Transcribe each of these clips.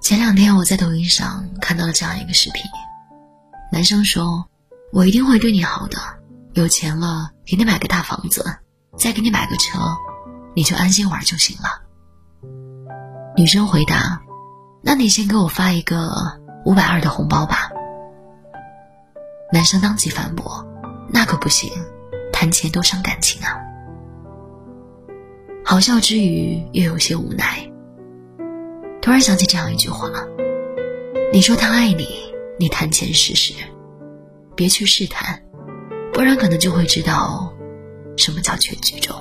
前两天我在抖音上看到了这样一个视频，男生说：“我一定会对你好的，有钱了给你买个大房子，再给你买个车，你就安心玩就行了。”女生回答：“那你先给我发一个五百二的红包吧。”男生当即反驳：“那可不行，谈钱多伤感情啊！”好笑之余又有些无奈。突然想起这样一句话：“你说他爱你，你谈钱试试，别去试探，不然可能就会知道什么叫全剧终。”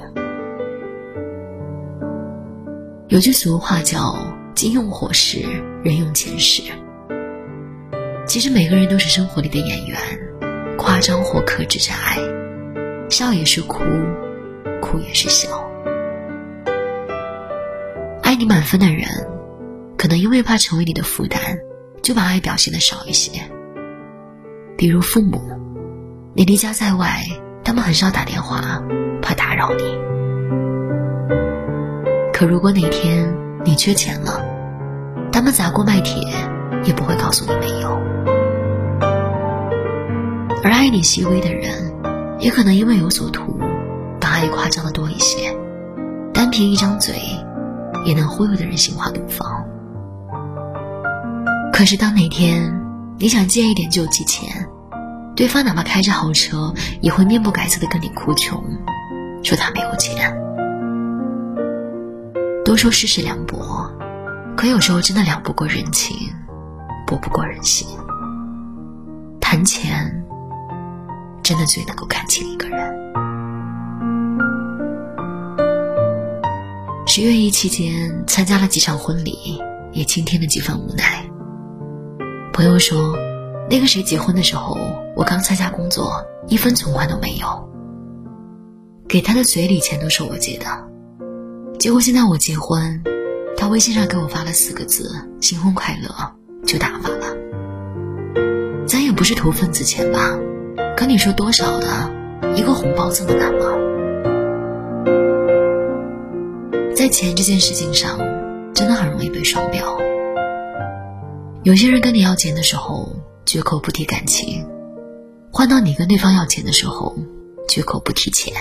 有句俗话叫“金用火石，人用钱石”。其实每个人都是生活里的演员，夸张或克制着爱，笑也是哭，哭也是笑。爱你满分的人，可能因为怕成为你的负担，就把爱表现的少一些。比如父母，你离家在外，他们很少打电话，怕打扰你。可如果哪天你缺钱了，他们砸锅卖铁也不会告诉你没有。而爱你细微的人，也可能因为有所图，把爱夸张的多一些，单凭一张嘴。也能忽悠的人心花怒放。可是当哪天你想借一点救急钱，对方哪怕开着豪车，也会面不改色的跟你哭穷，说他没有钱。都说世事凉薄，可有时候真的凉不过人情，薄不过人心。谈钱，真的最能够看清一个人。十月一期间参加了几场婚礼，也倾听了几分无奈。朋友说，那个谁结婚的时候，我刚参加工作，一分存款都没有。给他的随礼钱都是我借的，结果现在我结婚，他微信上给我发了四个字“新婚快乐”，就打发了。咱也不是图份子钱吧？可你说多少的一个红包这么难吗？在钱这件事情上，真的很容易被双标。有些人跟你要钱的时候，绝口不提感情；换到你跟对方要钱的时候，绝口不提钱。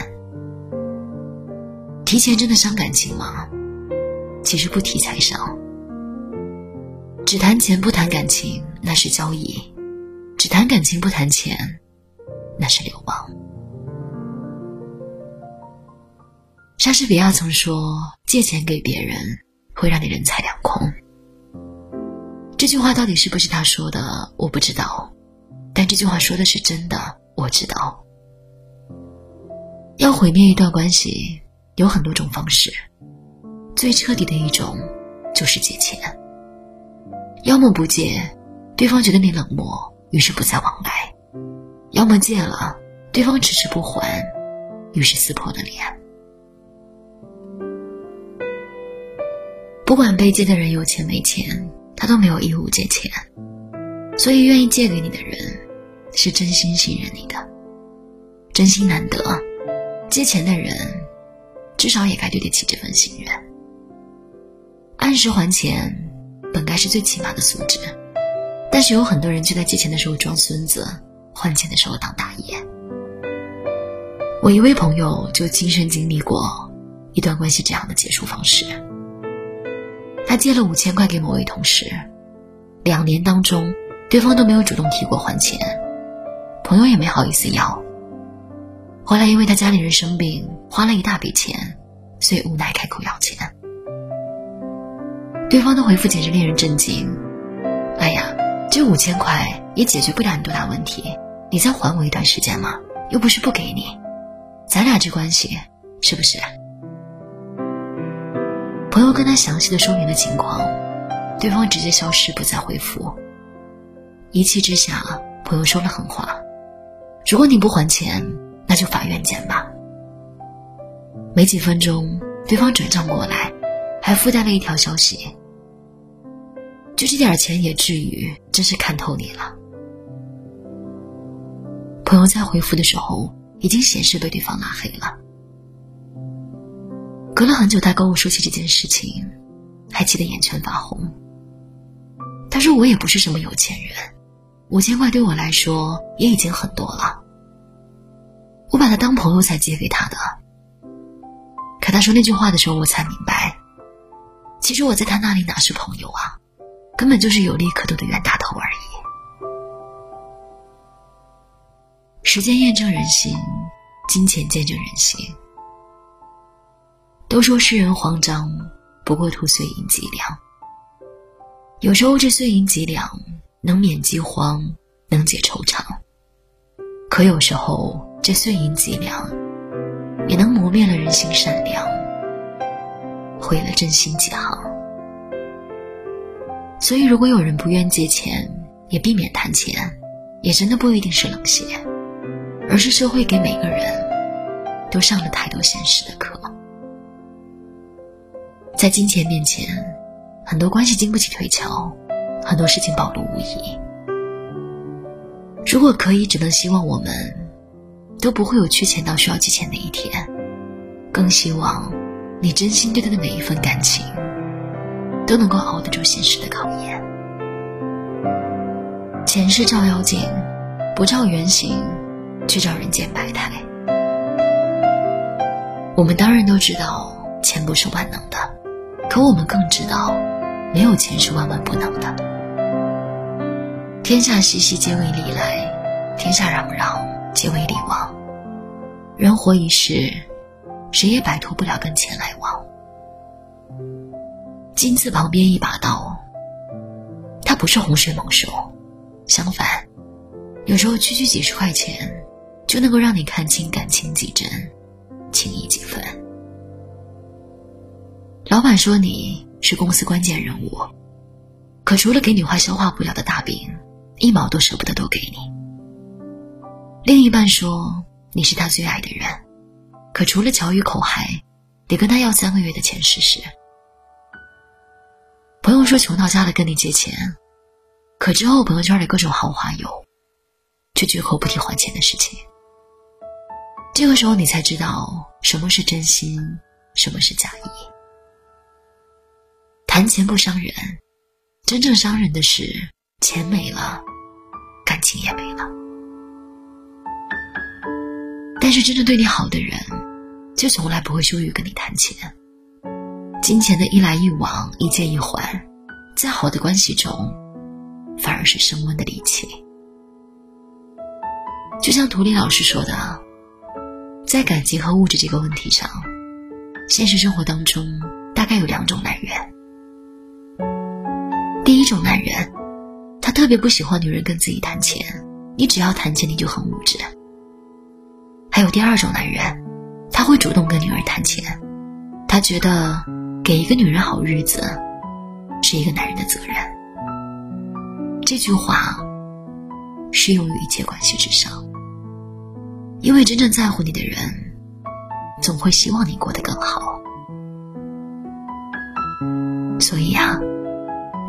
提钱真的伤感情吗？其实不提才伤。只谈钱不谈感情，那是交易；只谈感情不谈钱，那是流氓。莎士比亚曾说：“借钱给别人，会让你人财两空。”这句话到底是不是他说的，我不知道。但这句话说的是真的，我知道。要毁灭一段关系，有很多种方式，最彻底的一种就是借钱。要么不借，对方觉得你冷漠，于是不再往来；要么借了，对方迟迟不还，于是撕破了脸。不管被借的人有钱没钱，他都没有义务借钱。所以，愿意借给你的人，是真心信任你的，真心难得。借钱的人，至少也该对得起这份信任。按时还钱，本该是最起码的素质，但是有很多人却在借钱的时候装孙子，还钱的时候当大爷。我一位朋友就亲身经历过一段关系这样的结束方式。他借了五千块给某位同事，两年当中，对方都没有主动提过还钱，朋友也没好意思要。后来因为他家里人生病，花了一大笔钱，所以无奈开口要钱。对方的回复简直令人震惊：“哎呀，这五千块也解决不了你多大问题，你再还我一段时间嘛，又不是不给你，咱俩这关系是不是？”朋友跟他详细的说明了情况，对方直接消失不再回复。一气之下，朋友说了狠话：“如果你不还钱，那就法院见吧。”没几分钟，对方转账过来，还附带了一条消息：“就这点钱也至于？真是看透你了。”朋友在回复的时候，已经显示被对方拉黑了。隔了很久，他跟我说起这件事情，还气得眼圈发红。他说：“我也不是什么有钱人，五千块对我来说也已经很多了。我把他当朋友才借给他的。”可他说那句话的时候，我才明白，其实我在他那里哪是朋友啊，根本就是有利可图的冤大头而已。时间验证人心，金钱见证人心。都说世人慌张，不过图碎银几两。有时候这碎银几两能免饥荒，能解惆怅；可有时候这碎银几两也能磨灭了人心善良，毁了真心几行。所以，如果有人不愿借钱，也避免谈钱，也真的不一定是冷血，而是社会给每个人都上了太多现实的课。在金钱面前，很多关系经不起推敲，很多事情暴露无遗。如果可以，只能希望我们都不会有缺钱到需要借钱那一天，更希望你真心对待的每一份感情都能够熬得住现实的考验。前世照妖镜，不照原形，却照人间百态。我们当然都知道，钱不是万能的。可我们更知道，没有钱是万万不能的。天下熙熙，皆为利来；天下攘攘，皆为利往。人活一世，谁也摆脱不了跟钱来往。金字旁边一把刀，它不是洪水猛兽，相反，有时候区区几十块钱，就能够让你看清感情几真，情谊几分。老板说你是公司关键人物，可除了给你画消化不了的大饼，一毛都舍不得多给你。另一半说你是他最爱的人，可除了巧语口嗨，得跟他要三个月的钱试试。朋友说穷到家了跟你借钱，可之后朋友圈里各种豪华游，却绝口不提还钱的事情。这个时候你才知道什么是真心，什么是假意。谈钱不伤人，真正伤人的是钱没了，感情也没了。但是真正对你好的人，就从来不会羞于跟你谈钱。金钱的一来一往，一借一还，在好的关系中，反而是升温的利器。就像图里老师说的，在感情和物质这个问题上，现实生活当中大概有两种男人。第一种男人，他特别不喜欢女人跟自己谈钱，你只要谈钱，你就很物质。还有第二种男人，他会主动跟女人谈钱，他觉得给一个女人好日子，是一个男人的责任。这句话适用于一切关系之上，因为真正在乎你的人，总会希望你过得更好。所以啊。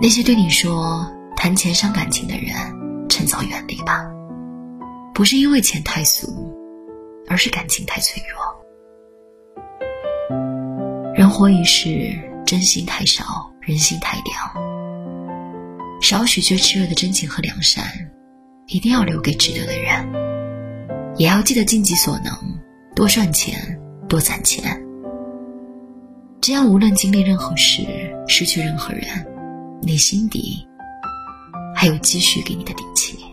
那些对你说谈钱伤感情的人，趁早远离吧。不是因为钱太俗，而是感情太脆弱。人活一世，真心太少，人心太凉。少许却炽热的真情和良善，一定要留给值得的人。也要记得尽己所能，多赚钱，多攒钱。这样，无论经历任何事，失去任何人。你心底还有积蓄给你的底气。